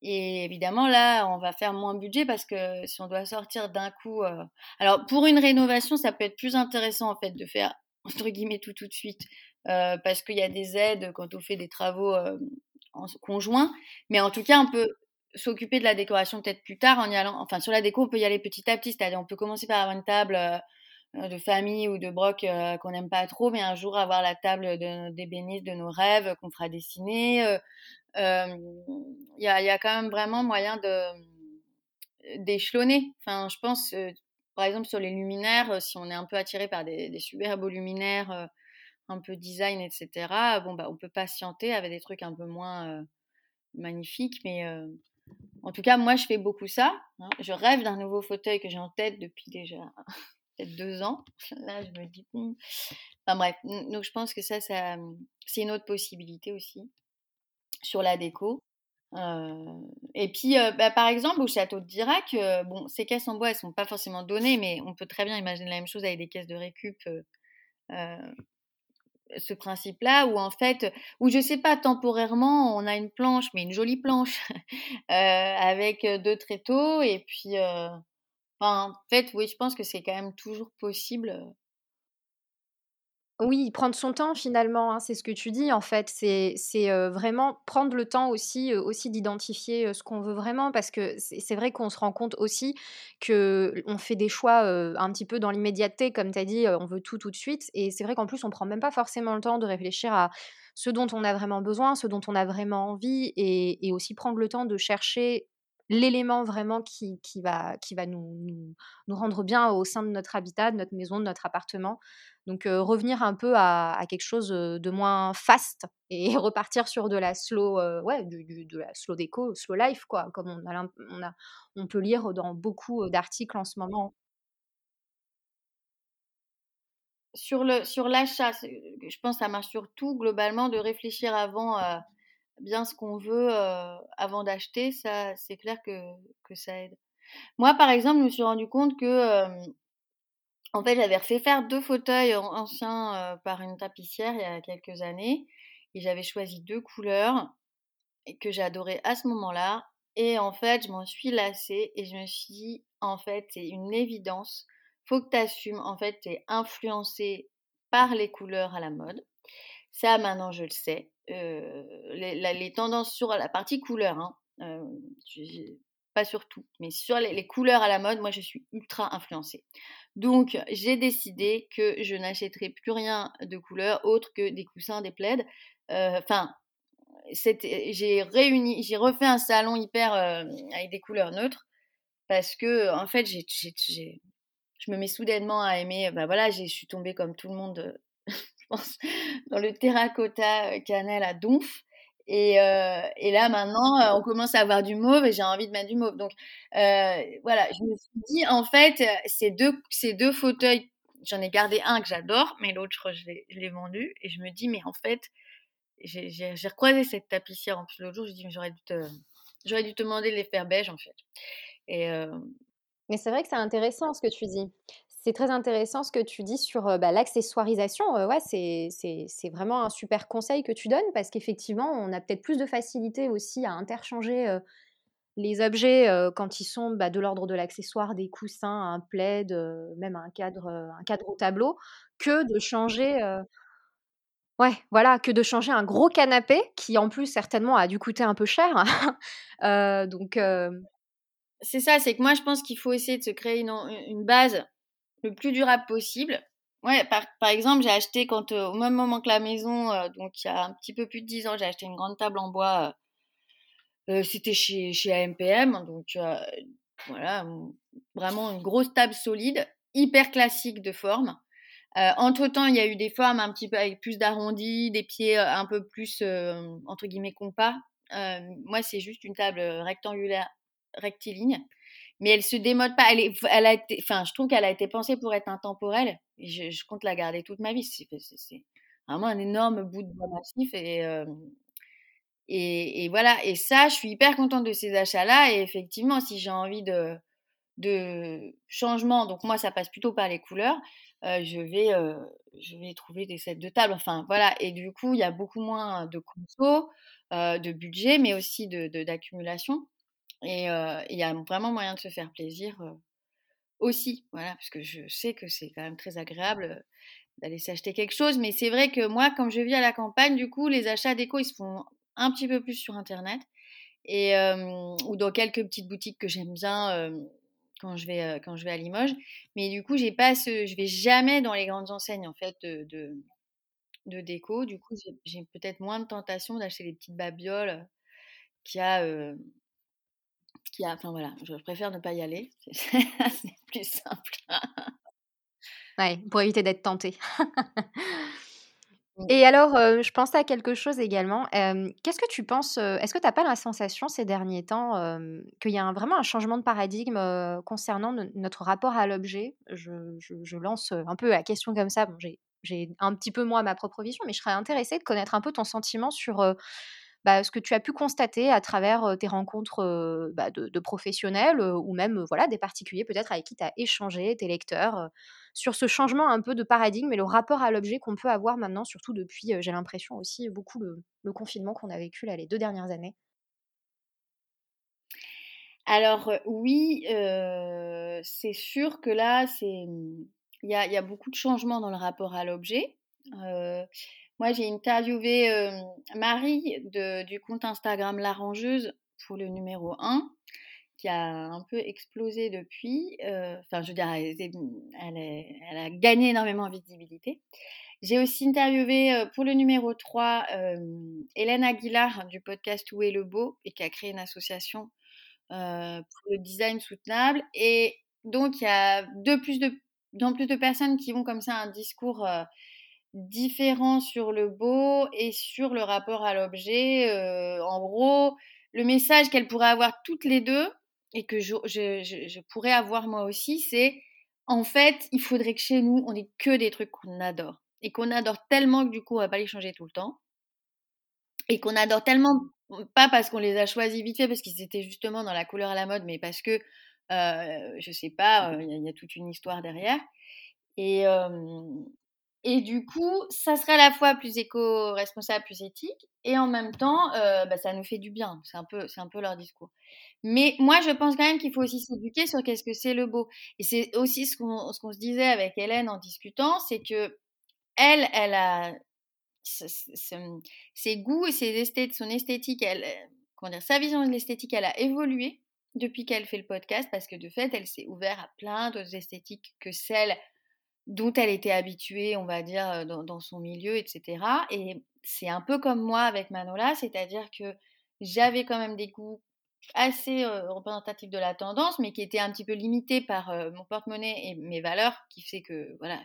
Et évidemment, là, on va faire moins budget parce que si on doit sortir d'un coup. Alors, pour une rénovation, ça peut être plus intéressant en fait de faire entre guillemets tout tout de suite parce qu'il y a des aides quand on fait des travaux en conjoints. Mais en tout cas, on peut s'occuper de la décoration peut-être plus tard en y allant. Enfin, sur la déco, on peut y aller petit à petit. C'est-à-dire, on peut commencer par avoir une table de famille ou de broc euh, qu'on n'aime pas trop, mais un jour avoir la table de, d'ébéniste de nos rêves qu'on fera dessiner. Il euh, y, a, y, a, quand même vraiment moyen de d'échelonner. Enfin, je pense, par exemple, sur les luminaires, si on est un peu attiré par des, des luminaires, un peu design, etc., bon, bah, on peut patienter avec des trucs un peu moins magnifiques, mais en tout cas, moi, je fais beaucoup ça. Hein. Je rêve d'un nouveau fauteuil que j'ai en tête depuis déjà peut-être deux ans. Là, je me dis, hmm. enfin bref, donc je pense que ça, ça c'est une autre possibilité aussi sur la déco. Euh, et puis, euh, bah, par exemple, au château de Dirac, euh, bon, ces caisses en bois, elles sont pas forcément données, mais on peut très bien imaginer la même chose avec des caisses de récup ce principe-là où en fait, où je sais pas, temporairement, on a une planche, mais une jolie planche avec deux tréteaux et puis, en fait, oui, je pense que c'est quand même toujours possible. Oui, prendre son temps finalement, hein, c'est ce que tu dis en fait. C'est vraiment prendre le temps aussi, aussi d'identifier, ce qu'on veut vraiment parce que c'est vrai qu'on se rend compte aussi qu'on fait des choix, un petit peu dans l'immédiateté comme tu as dit, on veut tout, tout de suite et c'est vrai qu'en plus on prend même pas forcément le temps de réfléchir à ce dont on a vraiment besoin, ce dont on a vraiment envie et aussi prendre le temps de chercher l'élément vraiment qui qui va qui va nous nous rendre bien au sein de notre habitat, de notre maison, de notre appartement. Donc revenir un peu à quelque chose, de moins fast et repartir sur de la slow, ouais, du de la slow déco, slow life quoi, comme on on a on peut lire dans beaucoup, d'articles en ce moment. Sur le sur l'achat, je pense ça marche sur tout globalement de réfléchir avant, bien ce qu'on veut, avant d'acheter, ça c'est clair que que ça aide. Moi par exemple, je me suis rendu compte que, en fait, j'avais refait faire deux fauteuils anciens, par une tapissière il y a quelques années et j'avais choisi deux couleurs que j'adorais à ce moment-là et en fait, je m'en suis lassée et je me suis dit: «En fait, c'est une évidence, faut que tu assumes, en fait, tu es influencée par les couleurs à la mode». Ça, maintenant, je le sais. les tendances sur la partie couleur, hein, pas sur tout, mais sur les couleurs à la mode, moi, je suis ultra influencée. Donc, j'ai décidé que je n'achèterai plus rien de couleur autre que des coussins, des plaids. Enfin, j'ai réuni, j'ai refait un salon hyper avec des couleurs neutres parce que, en fait, je me mets soudainement à aimer. Bah voilà, je suis tombée comme tout le monde, je pense, dans le terracotta cannelle à donf. Et, et, là maintenant, on commence à avoir du mauve et j'ai envie de mettre du mauve. Donc voilà, je me suis dit en fait, ces deux, ces deux fauteuils, j'en ai gardé un que j'adore, mais l'autre je l'ai vendu et je me dis mais en fait, j'ai recroisé cette tapissière en plus l'autre jour, je dis mais j'aurais dû te, j'aurais dû te demander de les faire beige en fait. Et mais c'est vrai que c'est intéressant ce que tu dis. C'est très intéressant ce que tu dis sur bah, l'accessoirisation. ouais, c'est vraiment un super conseil que tu donnes parce qu'effectivement, on a peut-être plus de facilité aussi à interchanger les objets quand ils sont bah, de l'ordre de l'accessoire, des coussins, un plaid, même un cadre, un cadre au tableau, que de changer. Ouais, voilà, que de changer un gros canapé qui en plus certainement a dû coûter un peu cher. donc. C'est ça, c'est que moi je pense qu'il faut essayer de se créer une, une base le plus durable possible. Ouais, par, par exemple, j'ai acheté quand euh, au même moment que la maison, euh, donc il y a un petit peu plus de 10 ans, j'ai acheté une grande table en bois. Euh, c'était chez, chez AMPM, donc voilà, vraiment une grosse table solide, hyper classique de forme. entre temps, il y a eu des formes un petit peu avec plus d'arrondis, des pieds un peu plus entre guillemets compas. moi, c'est juste une table rectangulaire, rectiligne mais elle se démode pas. Elle, est, elle a été, enfin, je trouve qu'elle a été pensée pour être intemporelle. Je, compte la garder toute ma vie. C'est vraiment un énorme bout de bois massif et, et, et, voilà. Et ça, je suis hyper contente de ces achats-là. Et effectivement, si j'ai envie de, de changement, donc moi, ça passe plutôt par les couleurs. je vais, je vais trouver des sets de table. Enfin, voilà. Et du coup, il y a beaucoup moins de conso, de budget, mais aussi de d'accumulation. Et il y a vraiment moyen de se faire plaisir aussi, voilà, parce que je sais que c'est quand même très agréable d'aller s'acheter quelque chose. Mais c'est vrai que moi, comme je vis à la campagne, du coup, les achats déco, ils se font un petit peu plus sur Internet et ou dans quelques petites boutiques que j'aime bien quand je vais quand je vais à Limoges. Mais du coup, j'ai pas je vais jamais dans les grandes enseignes en fait de, de, déco. Du coup, j'ai peut-être moins de tentation d'acheter des petites babioles qui a qui a, enfin voilà, je préfère ne pas y aller, c'est plus simple. ouais, pour éviter d'être tenté. Et alors, je pensais à quelque chose également. Qu'est-ce que tu penses Est-ce que tu n'as pas la sensation ces derniers temps qu'il y a vraiment un changement de paradigme concernant notre rapport à l'objet? Je, je, lance un peu la question comme ça. Bon, j'ai un petit peu moi ma propre vision, mais je serais intéressée de connaître un peu ton sentiment sur bah, ce que tu as pu constater à travers tes rencontres bah, de, professionnels ou même voilà, des particuliers peut-être avec qui tu as échangé, tes lecteurs, sur ce changement un peu de paradigme et le rapport à l'objet qu'on peut avoir maintenant, surtout depuis, j'ai l'impression aussi, beaucoup le, confinement qu'on a vécu là les deux dernières années alors oui, c'est sûr que là, mmh, il y a, beaucoup de changements dans le rapport à l'objet. Moi, j'ai interviewé Marie du compte Instagram L'Arrangeuse pour le numéro 1, qui a un peu explosé depuis. Enfin, je veux dire, elle, a gagné énormément en visibilité. J'ai aussi interviewé pour le numéro 3 Hélène Aguilar du podcast Où est le beau et qui a créé une association euh, pour le design soutenable. Et donc, il y a de plus de, plus de personnes qui ont comme ça un discours euh, différent sur le beau et sur le rapport à l'objet. Euh, en gros, le message qu'elles pourraient avoir toutes les deux et que je, je, je, pourrais avoir moi aussi, c'est en fait, il faudrait que chez nous, on ait que des trucs qu'on adore. Et qu'on adore tellement que du coup, on va pas les changer tout le temps. Et qu'on adore tellement pas parce qu'on les a choisis vite fait, parce qu'ils étaient justement dans la couleur à la mode, mais parce que, euh, je sais pas, il y, a toute une histoire derrière. Et, et du coup, ça serait à la fois plus éco-responsable, plus éthique, et en même temps, bah, ça nous fait du bien. C'est un peu, c'est un peu leur discours. Mais moi, je pense quand même qu'il faut aussi s'éduquer sur qu'est-ce que c'est le beau. Et c'est aussi ce qu'on, ce qu'on se disait avec Hélène en discutant, c'est que elle, elle a ses goûts et ses son esthétique, elle, comment dire, sa vision de l'esthétique, elle a évolué depuis qu'elle fait le podcast parce que de fait, elle s'est ouverte à plein d'autres esthétiques que celles dont elle était habituée, on va dire, dans, son milieu, etc. Et c'est un peu comme moi avec Manola, c'est-à-dire que j'avais quand même des goûts assez représentatifs de la tendance, mais qui étaient un petit peu limités par mon porte-monnaie et mes valeurs, qui fait que voilà,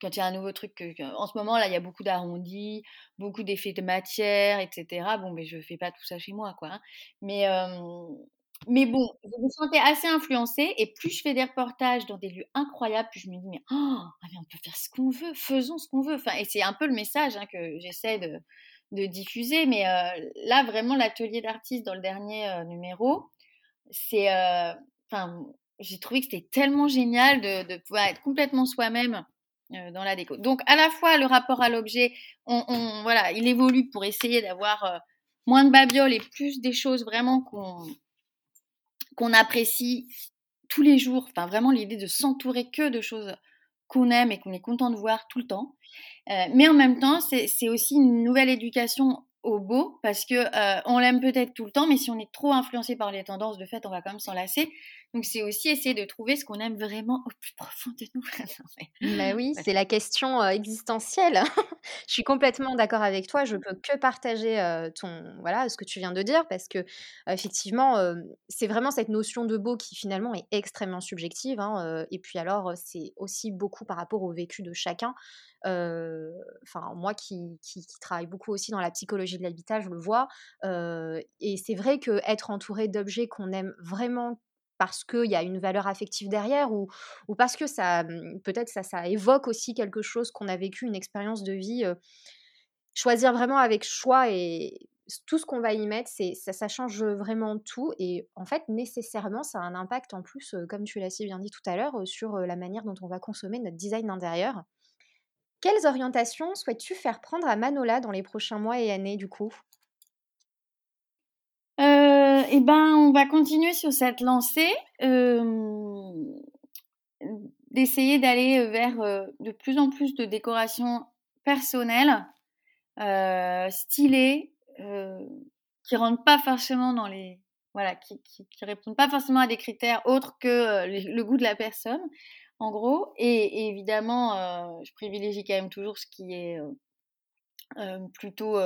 quand il y a un nouveau truc, en ce moment là, il y a beaucoup d'arrondis, beaucoup d'effets de matière, etc. Bon, mais je fais pas tout ça chez moi, quoi. Hein. Mais mais bon, je me sentais assez influencée et plus je fais des reportages dans des lieux incroyables, plus je me dis mais, oh, ah, on peut faire ce qu'on veut, faisons ce qu'on veut. Enfin, et c'est un peu le message hein, que j'essaie de, diffuser. Mais là, vraiment, l'atelier d'artiste dans le dernier numéro, c'est, enfin, j'ai trouvé que c'était tellement génial de, pouvoir être complètement soi-même euh, dans la déco. Donc à la fois le rapport à l'objet, on, voilà, il évolue pour essayer d'avoir euh, moins de babioles et plus des choses vraiment qu'on qu'on apprécie tous les jours. Enfin vraiment l'idée de s'entourer que de choses qu'on aime et qu'on est content de voir tout le temps. Euh, mais en même temps, c'est aussi une nouvelle éducation au beau parce que on l'aime peut-être tout le temps, mais si on est trop influencé par les tendances, de fait, on va quand même s'en lasser. Donc c'est aussi essayer de trouver ce qu'on aime vraiment au plus profond de nous. bah oui, c'est la question existentielle. je suis complètement d'accord avec toi. Je peux que partager ton voilà ce que tu viens de dire parce que effectivement c'est vraiment cette notion de beau qui finalement est extrêmement subjective. Hein, et puis alors c'est aussi beaucoup par rapport au vécu de chacun. Enfin moi qui, qui, qui, travaille beaucoup aussi dans la psychologie de l'habitat, je le vois. et c'est vrai que être entouré d'objets qu'on aime vraiment parce qu'il y a une valeur affective derrière ou, parce que ça mmh, peut-être ça, ça évoque aussi quelque chose qu'on a vécu, une expérience de vie. choisir vraiment avec choix et tout ce qu'on va y mettre, c'est ça, ça change vraiment tout et en fait nécessairement ça a un impact en plus, comme tu l'as si bien dit tout à l'heure, sur la manière dont on va consommer notre design intérieur. Quelles orientations souhaites-tu faire prendre à Manola dans les prochains mois et années du coup? Eh ben, on va continuer sur cette lancée, d'essayer d'aller vers de plus en plus de décorations personnelles, stylées, qui rentrent pas forcément dans les voilà, qui, qui, répondent pas forcément à des critères autres que le, goût de la personne, en gros. Et, évidemment, je privilégie quand même toujours ce qui est plutôt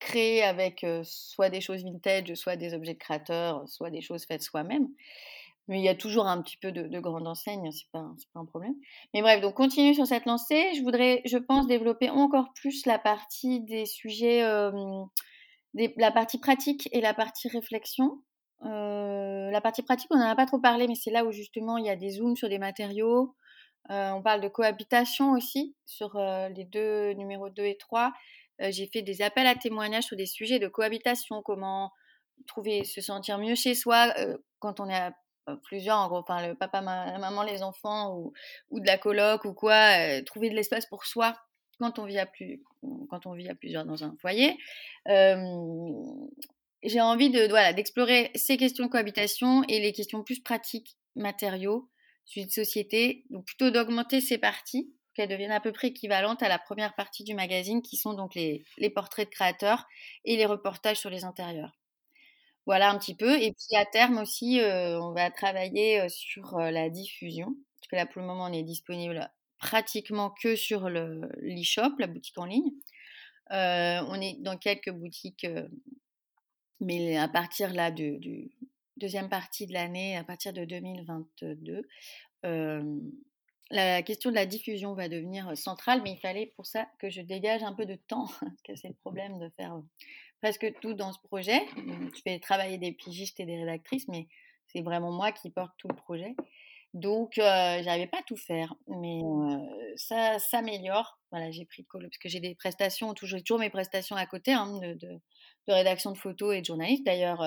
créer avec soit des choses vintage, soit des objets de créateurs, soit des choses faites soi-même. Mais il y a toujours un petit peu de, de grande enseigne, c'est pas, pas un problème. Mais bref, donc continue sur cette lancée. Je voudrais, je pense, développer encore plus la partie des sujets, la partie pratique et la partie réflexion. la partie pratique, on n'en a pas trop parlé, mais c'est là où justement il y a des zooms sur des matériaux. on parle de cohabitation aussi sur les deux numéros 2 et 3 j'ai fait des appels à témoignages sur des sujets de cohabitation, comment trouver, se sentir mieux chez soi quand on est plusieurs, en gros, enfin le papa, la maman, les enfants ou, de la coloc ou quoi, trouver de l'espace pour soi quand on vit à, plus, quand on vit à plusieurs dans un foyer. j'ai envie de voilà d'explorer ces questions de cohabitation et les questions plus pratiques, matériaux, suite de société, donc plutôt d'augmenter ces parties qu'elles deviennent à peu près équivalentes à la première partie du magazine qui sont donc les, portraits de créateurs et les reportages sur les intérieurs. Voilà un petit peu. Et puis à terme aussi, on va travailler sur la diffusion. Parce que là, pour le moment, on est disponible pratiquement que sur l'e-shop, la boutique en ligne. on est dans quelques boutiques, mais à partir là de, du deuxième partie de l'année, à partir de 2022, la question de la diffusion va devenir centrale, mais il fallait pour ça que je dégage un peu de temps, parce que c'est le problème de faire presque tout dans ce projet. Je fais travailler des pigistes et des rédactrices, mais c'est vraiment moi qui porte tout le projet. Donc, euh, j'arrivais pas tout faire, mais ça s'améliore. Voilà, j'ai pris parce que j'ai des prestations, toujours, toujours mes prestations à côté hein, de, de, rédaction de photos et de journaliste. D'ailleurs,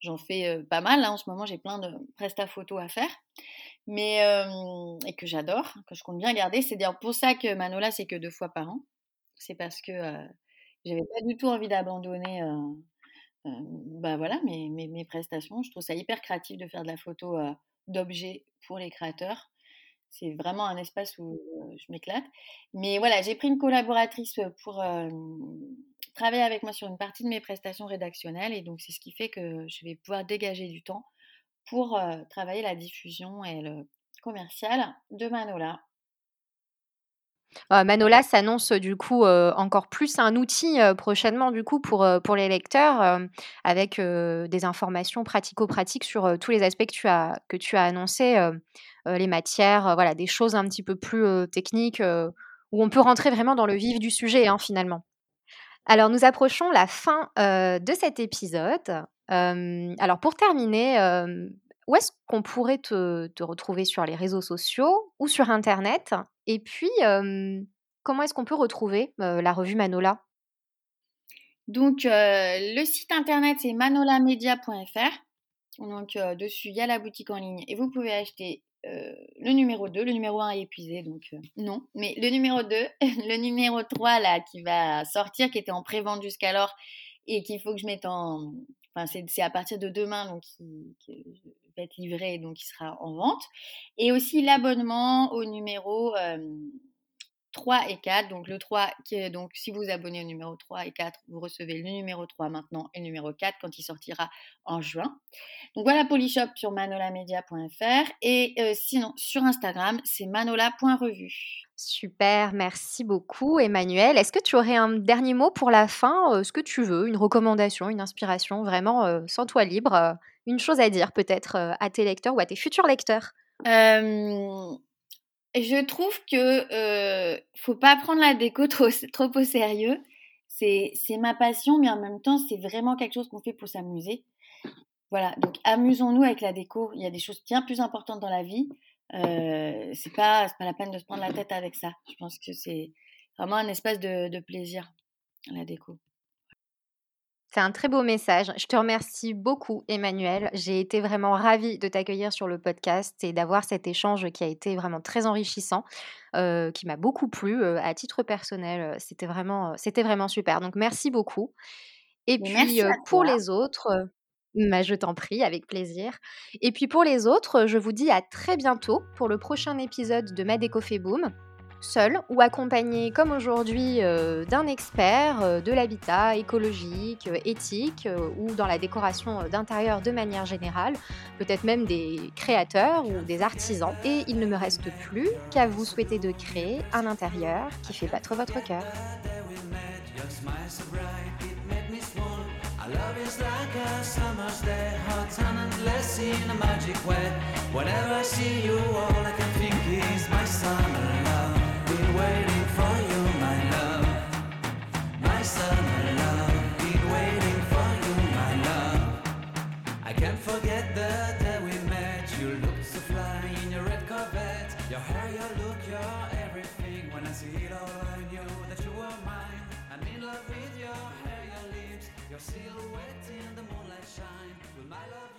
j'en fais pas mal. Là, en ce moment, j'ai plein de prestats photos à faire, mais et que j'adore, que je compte bien garder. C'est d'ailleurs pour ça que Manola, c'est que deux fois par an. C'est parce que j'avais pas du tout envie d'abandonner. bah voilà mes, mes, mes, prestations. Je trouve ça hyper créatif de faire de la photo d'objets pour les créateurs. C'est vraiment un espace où je m'éclate. Mais voilà, j'ai pris une collaboratrice pour travailler avec moi sur une partie de mes prestations rédactionnelles. Et donc, c'est ce qui fait que je vais pouvoir dégager du temps pour travailler la diffusion et le commercial de Manola. Manola s'annonce du coup encore plus un outil prochainement du coup pour, pour les lecteurs avec des informations pratico-pratiques sur tous les aspects que tu as, que tu as annoncés, les matières, voilà, des choses un petit peu plus techniques où on peut rentrer vraiment dans le vif du sujet hein, finalement. Alors nous approchons la fin de cet épisode. alors pour terminer, où est-ce qu'on pourrait te, retrouver sur les réseaux sociaux ou sur Internet? Et puis, comment est-ce qu'on peut retrouver la revue Manola? Donc, le site Internet, c'est manolamedia.fr. Donc, dessus, il y a la boutique en ligne et vous pouvez acheter le numéro 2. Le numéro 1 est épuisé, donc non. Mais le numéro 2, le numéro 3, là, qui va sortir, qui était en pré-vente jusqu'alors et qu'il faut que je mette en... Enfin, c'est à partir de demain, donc être livré, donc il sera en vente. Et aussi l'abonnement au numéro 3 et 4. Donc le 3, qui donc si vous abonnez au numéro 3 et 4, vous recevez le numéro 3 maintenant et le numéro 4 quand il sortira en juin. Donc voilà Polyshop sur manolamedia.fr et sinon sur Instagram, c'est manola.revue. Super, merci beaucoup Emmanuel. Est-ce que tu aurais un dernier mot pour la fin? Ce que tu veux, une recommandation, une inspiration, vraiment sans toi libre une chose à dire peut-être à tes lecteurs ou à tes futurs lecteurs? Je trouve que ne faut pas prendre la déco trop, trop au sérieux. C'est ma passion, mais en même temps, c'est vraiment quelque chose qu'on fait pour s'amuser. Voilà, donc amusons-nous avec la déco. Il y a des choses bien plus importantes dans la vie. Euh, c'est pas, pas la peine de se prendre la tête avec ça. Je pense que c'est vraiment un espace de, de plaisir, la déco. C'est un très beau message. Je te remercie beaucoup, Emmanuel. J'ai été vraiment ravie de t'accueillir sur le podcast et d'avoir cet échange qui a été vraiment très enrichissant, euh, qui m'a beaucoup plu euh, à titre personnel. C'était vraiment, c'était vraiment super. Donc merci beaucoup. Et puis euh, pour les autres, bah, je t'en prie, avec plaisir. Et puis pour les autres, je vous dis à très bientôt pour le prochain épisode de Madeco fait boom seul ou accompagné comme aujourd'hui euh, d'un expert euh, de l'habitat écologique, euh, éthique ou dans la décoration d'intérieur de manière générale, peut-être même des créateurs ou des artisans. Et il ne me reste plus qu'à vous souhaiter de créer un intérieur qui fait battre votre cœur. Silhouette in your red corvette. Your hair, your look, you're everything. When I see it all, I knew that you were mine. I'm in love with your hair, your lips. You're silhouetting the moonlight shine. Will my love